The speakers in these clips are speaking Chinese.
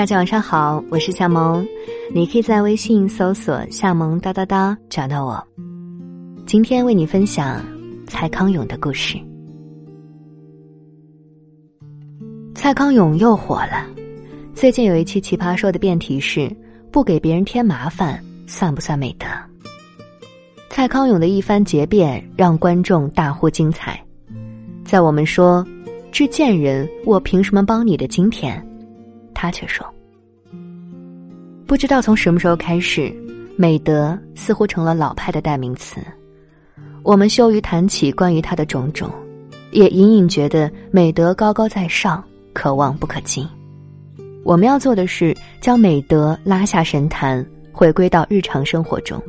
大家晚上好，我是夏萌，你可以在微信搜索“夏萌哒哒哒”找到我。今天为你分享蔡康永的故事。蔡康永又火了，最近有一期《奇葩说》的辩题是“不给别人添麻烦算不算美德”。蔡康永的一番结辩让观众大呼精彩。在我们说“这贱人，我凭什么帮你”的今天。他却说：“不知道从什么时候开始，美德似乎成了老派的代名词。我们羞于谈起关于他的种种，也隐隐觉得美德高高在上，可望不可及。我们要做的是将美德拉下神坛，回归到日常生活中。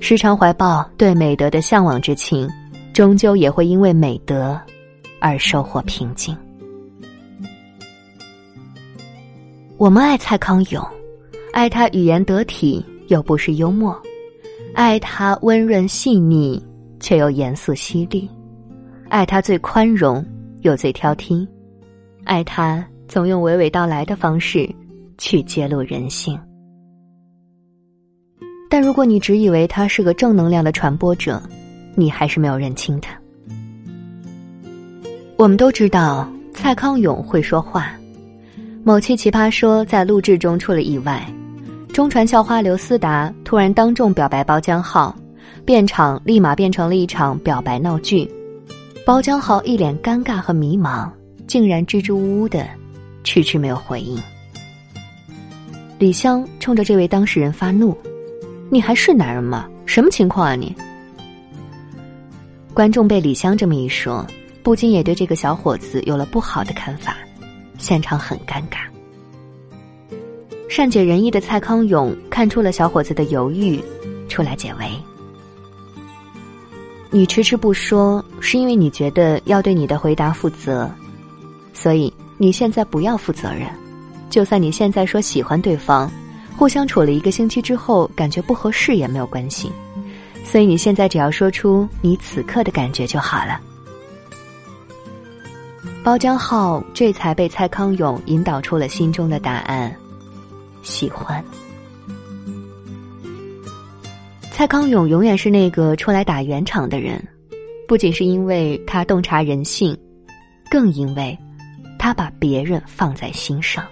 时常怀抱对美德的向往之情，终究也会因为美德而收获平静。”我们爱蔡康永，爱他语言得体又不失幽默，爱他温润细腻却又严肃犀利，爱他最宽容又最挑剔，爱他总用娓娓道来的方式去揭露人性。但如果你只以为他是个正能量的传播者，你还是没有认清他。我们都知道蔡康永会说话。某期《奇葩说》在录制中出了意外，中传校花刘思达突然当众表白包浆浩，变场立马变成了一场表白闹剧。包浆浩一脸尴尬和迷茫，竟然支支吾吾的，迟迟没有回应。李湘冲着这位当事人发怒：“你还是男人吗？什么情况啊你？”观众被李湘这么一说，不禁也对这个小伙子有了不好的看法。现场很尴尬。善解人意的蔡康永看出了小伙子的犹豫，出来解围。你迟迟不说，是因为你觉得要对你的回答负责，所以你现在不要负责任。就算你现在说喜欢对方，互相处了一个星期之后感觉不合适也没有关系，所以你现在只要说出你此刻的感觉就好了。包浆浩这才被蔡康永引导出了心中的答案：喜欢。蔡康永永远是那个出来打圆场的人，不仅是因为他洞察人性，更因为，他把别人放在心上。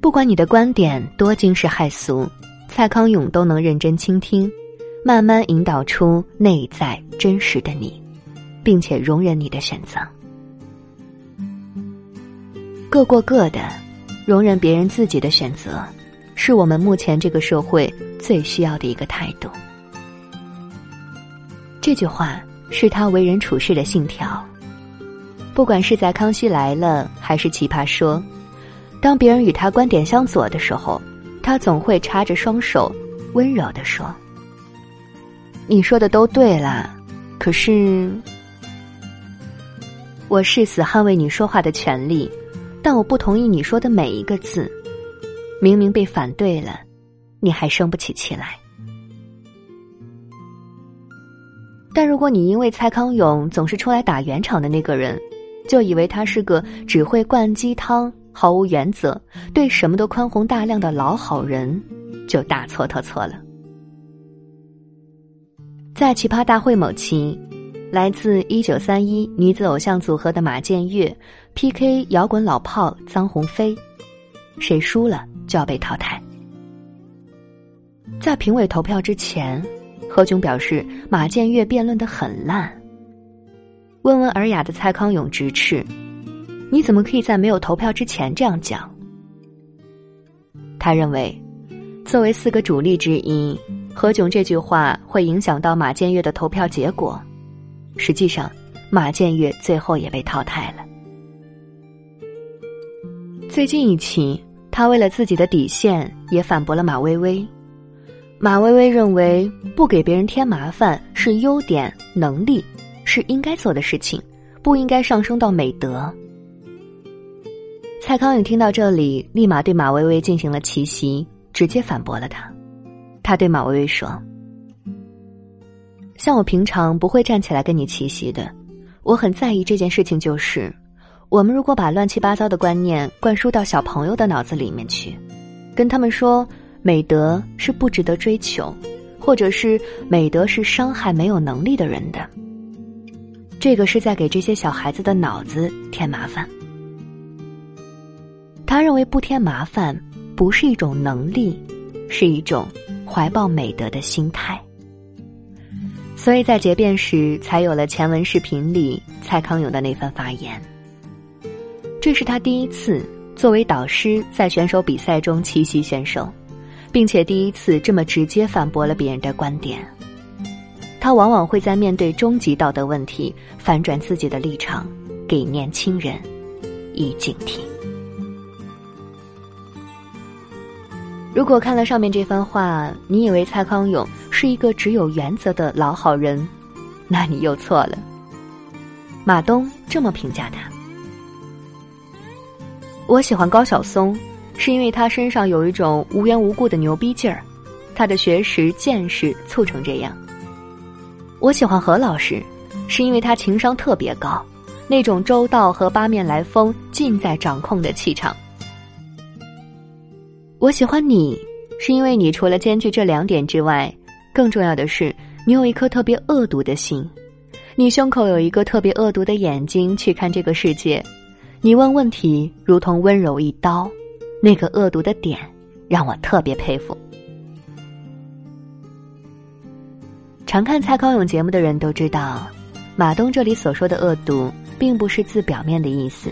不管你的观点多惊世骇俗，蔡康永都能认真倾听，慢慢引导出内在真实的你，并且容忍你的选择。各过各的，容忍别人自己的选择，是我们目前这个社会最需要的一个态度。这句话是他为人处事的信条。不管是在《康熙来了》还是《奇葩说》，当别人与他观点相左的时候，他总会插着双手，温柔的说：“你说的都对啦，可是我誓死捍卫你说话的权利。”但我不同意你说的每一个字，明明被反对了，你还生不起气来。但如果你因为蔡康永总是出来打圆场的那个人，就以为他是个只会灌鸡汤、毫无原则、对什么都宽宏大量的老好人，就大错特错了。在奇葩大会某期。来自一九三一女子偶像组合的马建岳 PK 摇滚老炮臧鸿飞，谁输了就要被淘汰。在评委投票之前，何炅表示马建岳辩论的很烂。温文尔雅的蔡康永直斥：“你怎么可以在没有投票之前这样讲？”他认为，作为四个主力之一，何炅这句话会影响到马建岳的投票结果。实际上，马建岳最后也被淘汰了。最近一期，他为了自己的底线，也反驳了马薇薇。马薇薇认为，不给别人添麻烦是优点、能力，是应该做的事情，不应该上升到美德。蔡康永听到这里，立马对马薇薇进行了奇袭，直接反驳了他。他对马薇薇说。像我平常不会站起来跟你齐席的，我很在意这件事情，就是我们如果把乱七八糟的观念灌输到小朋友的脑子里面去，跟他们说美德是不值得追求，或者是美德是伤害没有能力的人的，这个是在给这些小孩子的脑子添麻烦。他认为不添麻烦不是一种能力，是一种怀抱美德的心态。所以在结辩时，才有了前文视频里蔡康永的那番发言。这是他第一次作为导师在选手比赛中奇袭选手，并且第一次这么直接反驳了别人的观点。他往往会在面对终极道德问题反转自己的立场，给年轻人以警惕。如果看了上面这番话，你以为蔡康永是一个只有原则的老好人，那你又错了。马东这么评价他：“我喜欢高晓松，是因为他身上有一种无缘无故的牛逼劲儿，他的学识见识促成这样。我喜欢何老师，是因为他情商特别高，那种周到和八面来风尽在掌控的气场。”我喜欢你，是因为你除了兼具这两点之外，更重要的是你有一颗特别恶毒的心，你胸口有一个特别恶毒的眼睛去看这个世界，你问问题如同温柔一刀，那个恶毒的点让我特别佩服。常看蔡康永节目的人都知道，马东这里所说的恶毒，并不是字表面的意思。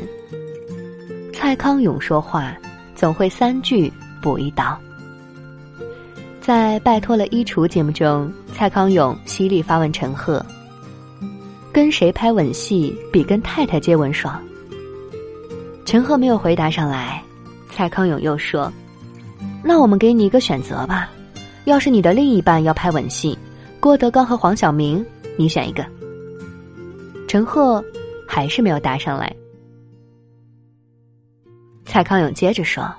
蔡康永说话总会三句。补一刀。在《拜托了衣橱》节目中，蔡康永犀利发问陈赫：“跟谁拍吻戏比跟太太接吻爽？”陈赫没有回答上来，蔡康永又说：“那我们给你一个选择吧，要是你的另一半要拍吻戏，郭德纲和黄晓明，你选一个。”陈赫还是没有答上来。蔡康永接着说。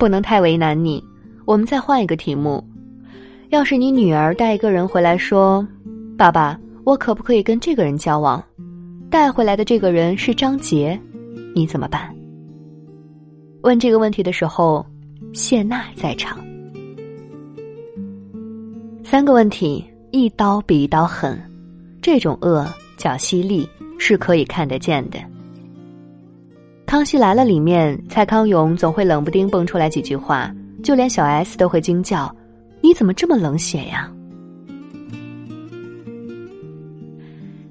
不能太为难你，我们再换一个题目。要是你女儿带一个人回来说：“爸爸，我可不可以跟这个人交往？”带回来的这个人是张杰，你怎么办？问这个问题的时候，谢娜在场。三个问题，一刀比一刀狠，这种恶叫犀利，是可以看得见的。《康熙来了》里面，蔡康永总会冷不丁蹦出来几句话，就连小 S 都会惊叫：“你怎么这么冷血呀？”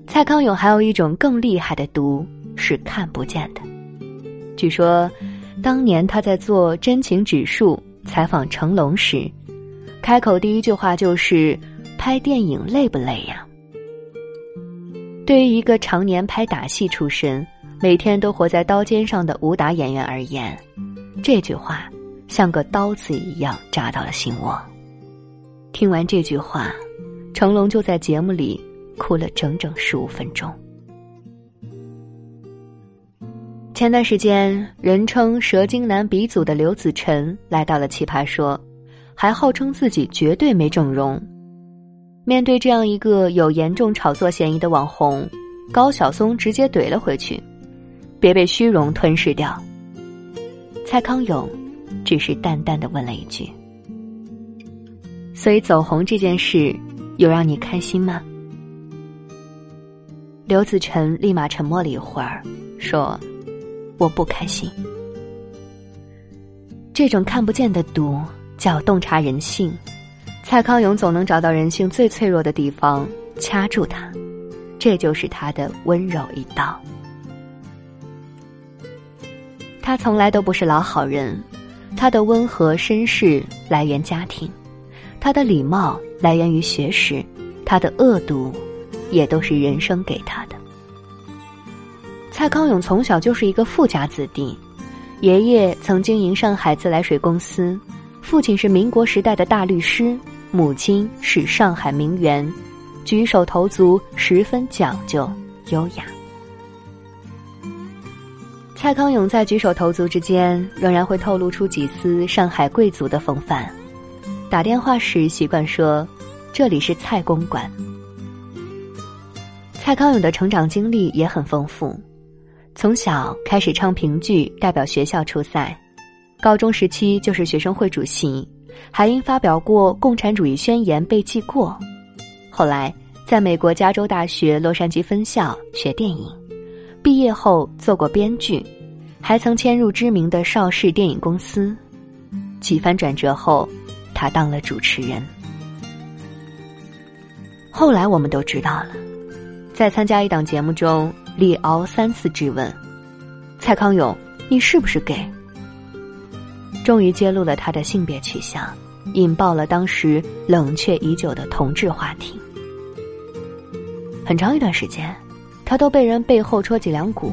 蔡康永还有一种更厉害的毒，是看不见的。据说，当年他在做真情指数采访成龙时，开口第一句话就是：“拍电影累不累呀？”对于一个常年拍打戏出身。每天都活在刀尖上的武打演员而言，这句话像个刀子一样扎到了心窝。听完这句话，成龙就在节目里哭了整整十五分钟。前段时间，人称“蛇精男”鼻祖的刘子晨来到了《奇葩说》，还号称自己绝对没整容。面对这样一个有严重炒作嫌疑的网红，高晓松直接怼了回去。别被虚荣吞噬掉。蔡康永只是淡淡的问了一句：“所以走红这件事有让你开心吗？”刘子晨立马沉默了一会儿，说：“我不开心。这种看不见的毒叫洞察人性，蔡康永总能找到人性最脆弱的地方，掐住它，这就是他的温柔一刀。”他从来都不是老好人，他的温和绅士来源家庭，他的礼貌来源于学识，他的恶毒也都是人生给他的。蔡康永从小就是一个富家子弟，爷爷曾经营上海自来水公司，父亲是民国时代的大律师，母亲是上海名媛，举手投足十分讲究优雅。蔡康永在举手投足之间，仍然会透露出几丝上海贵族的风范。打电话时习惯说：“这里是蔡公馆。”蔡康永的成长经历也很丰富，从小开始唱评剧，代表学校出赛。高中时期就是学生会主席，还因发表过共产主义宣言被记过。后来在美国加州大学洛杉矶分校学电影，毕业后做过编剧，还曾迁入知名的邵氏电影公司。几番转折后，他当了主持人。后来我们都知道了，在参加一档节目中，李敖三次质问蔡康永：“你是不是 gay？” 终于揭露了他的性别取向，引爆了当时冷却已久的同志话题。很长一段时间，他都被人背后戳脊梁骨，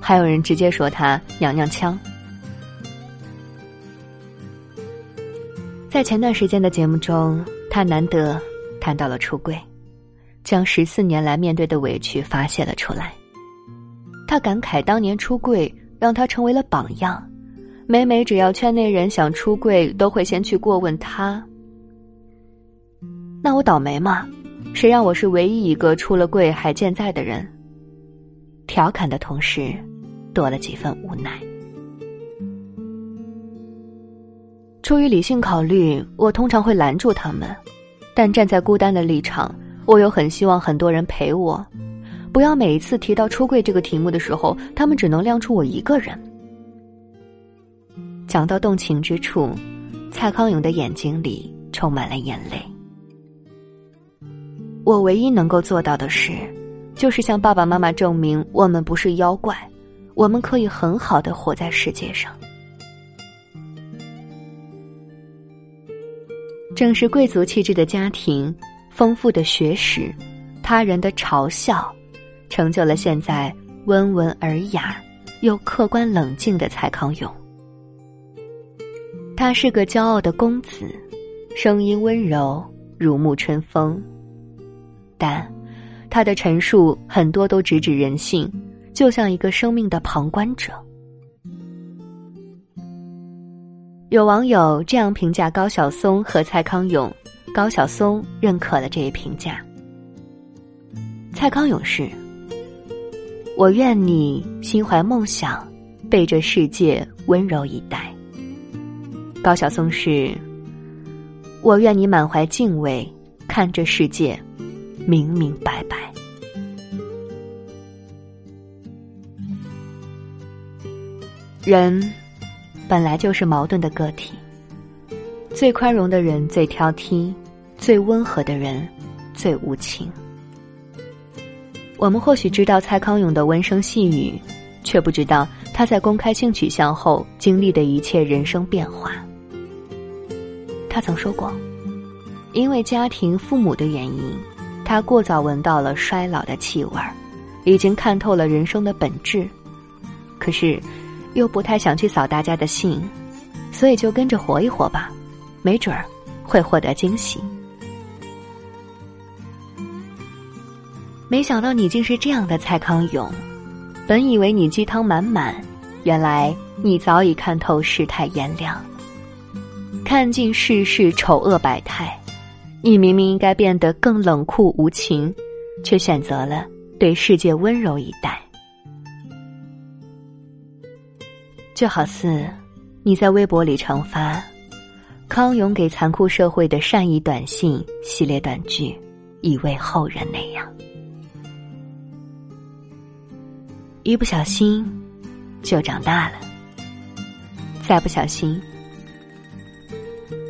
还有人直接说他娘娘腔。在前段时间的节目中，他难得谈到了出柜，将十四年来面对的委屈发泄了出来。他感慨当年出柜让他成为了榜样。每每只要圈内人想出柜，都会先去过问他。那我倒霉吗？谁让我是唯一一个出了柜还健在的人？调侃的同时，多了几分无奈。出于理性考虑，我通常会拦住他们，但站在孤单的立场，我又很希望很多人陪我，不要每一次提到出柜这个题目的时候，他们只能亮出我一个人。讲到动情之处，蔡康永的眼睛里充满了眼泪。我唯一能够做到的是，就是向爸爸妈妈证明我们不是妖怪，我们可以很好的活在世界上。正是贵族气质的家庭、丰富的学识、他人的嘲笑，成就了现在温文尔雅又客观冷静的蔡康永。他是个骄傲的公子，声音温柔如沐春风，但他的陈述很多都直指人性，就像一个生命的旁观者。有网友这样评价高晓松和蔡康永，高晓松认可了这一评价。蔡康永是：我愿你心怀梦想，被这世界温柔以待。高晓松是：我愿你满怀敬畏，看这世界明明白白。人本来就是矛盾的个体，最宽容的人最挑剔，最温和的人最无情。我们或许知道蔡康永的温声细语，却不知道他在公开性取向后经历的一切人生变化。他曾说过，因为家庭父母的原因，他过早闻到了衰老的气味，已经看透了人生的本质。可是，又不太想去扫大家的兴，所以就跟着活一活吧，没准儿会获得惊喜。没想到你竟是这样的蔡康永，本以为你鸡汤满满，原来你早已看透世态炎凉。看尽世事丑恶百态，你明明应该变得更冷酷无情，却选择了对世界温柔以待。就好似你在微博里常发“康永给残酷社会的善意短信”系列短剧，以慰后人那样，一不小心就长大了，再不小心。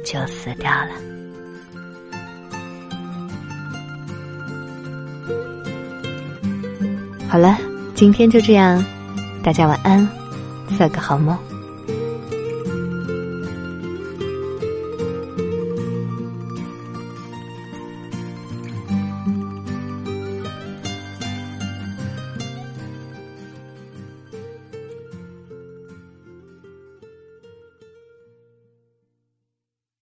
就死掉了。好了，今天就这样，大家晚安，做个好梦。